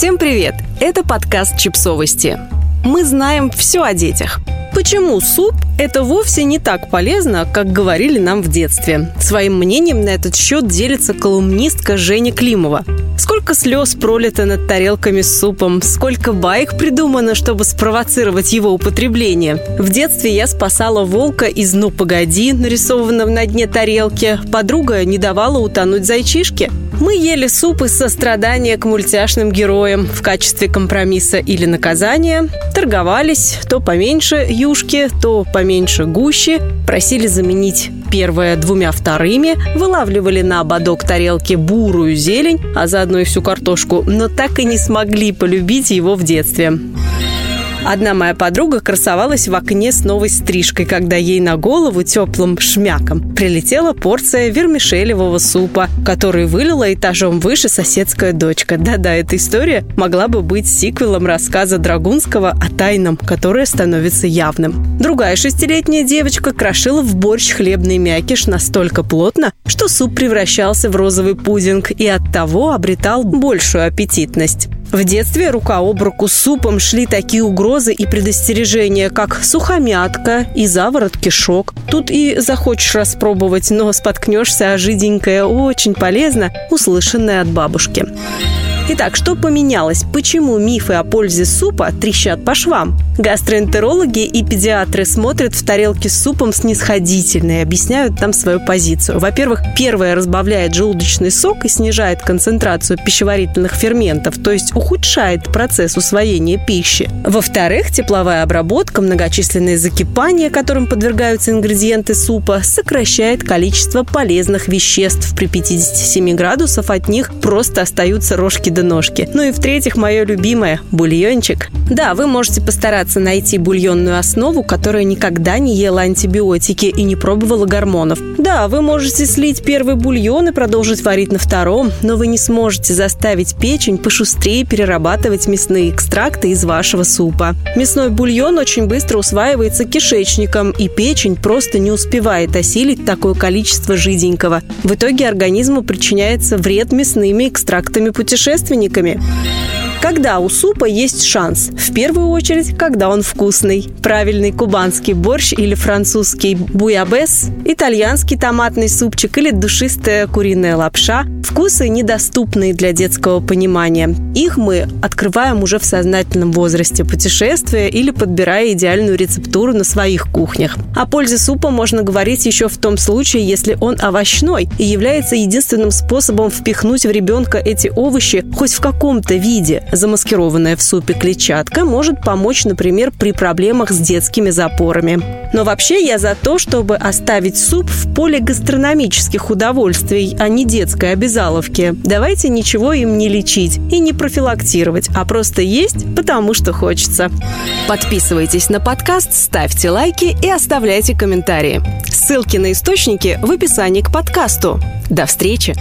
Всем привет! Это подкаст «Чипсовости». Мы знаем все о детях. Почему суп – это вовсе не так полезно, как говорили нам в детстве? Своим мнением на этот счет делится колумнистка Женя Климова. Сколько слез пролито над тарелками с супом, сколько баек придумано, чтобы спровоцировать его употребление. В детстве я спасала волка из «Ну, погоди», нарисованного на дне тарелки. Подруга не давала утонуть зайчишке. Мы ели суп из сострадания к мультяшным героям в качестве компромисса или наказания, торговались то поменьше юшки, то поменьше гущи, просили заменить первое двумя вторыми, вылавливали на ободок тарелки бурую зелень, а заодно и всю картошку, но так и не смогли полюбить его в детстве. Одна моя подруга красовалась в окне с новой стрижкой, когда ей на голову теплым шмяком прилетела порция вермишелевого супа, который вылила этажом выше соседская дочка. Да-да, эта история могла бы быть сиквелом рассказа Драгунского о тайном, которое становится явным. Другая шестилетняя девочка крошила в борщ хлебный мякиш настолько плотно, что суп превращался в розовый пудинг и от того обретал большую аппетитность. В детстве рука об руку с супом шли такие угрозы и предостережения, как сухомятка и заворот кишок. Тут и захочешь распробовать, но споткнешься о жиденькое, очень полезно, услышанное от бабушки. Итак, что поменялось? Почему мифы о пользе супа трещат по швам? Гастроэнтерологи и педиатры смотрят в тарелки с супом снисходительно и объясняют там свою позицию. Во-первых, первое разбавляет желудочный сок и снижает концентрацию пищеварительных ферментов, то есть ухудшает процесс усвоения пищи. Во-вторых, тепловая обработка, многочисленные закипания, которым подвергаются ингредиенты супа, сокращает количество полезных веществ. При 57 градусов от них просто остаются рожки до ножки. Ну и в-третьих, мое любимое – бульончик. Да, вы можете постараться найти бульонную основу, которая никогда не ела антибиотики и не пробовала гормонов. Да, вы можете слить первый бульон и продолжить варить на втором, но вы не сможете заставить печень пошустрее перерабатывать мясные экстракты из вашего супа. Мясной бульон очень быстро усваивается кишечником, и печень просто не успевает осилить такое количество жиденького. В итоге организму причиняется вред мясными экстрактами путешественниками. Когда у супа есть шанс? В первую очередь, когда он вкусный. Правильный кубанский борщ или французский буябес, итальянский томатный супчик или душистая куриная лапша – вкусы, недоступные для детского понимания. Их мы открываем уже в сознательном возрасте, путешествуя или подбирая идеальную рецептуру на своих кухнях. О пользе супа можно говорить еще в том случае, если он овощной и является единственным способом впихнуть в ребенка эти овощи хоть в каком-то виде. Замаскированная в супе клетчатка может помочь, например, при проблемах с детскими запорами. Но вообще я за то, чтобы оставить суп в поле гастрономических удовольствий, а не детской обязаловки. Давайте ничего им не лечить и не профилактировать, а просто есть, потому что хочется. Подписывайтесь на подкаст, ставьте лайки и оставляйте комментарии. Ссылки на источники в описании к подкасту. До встречи!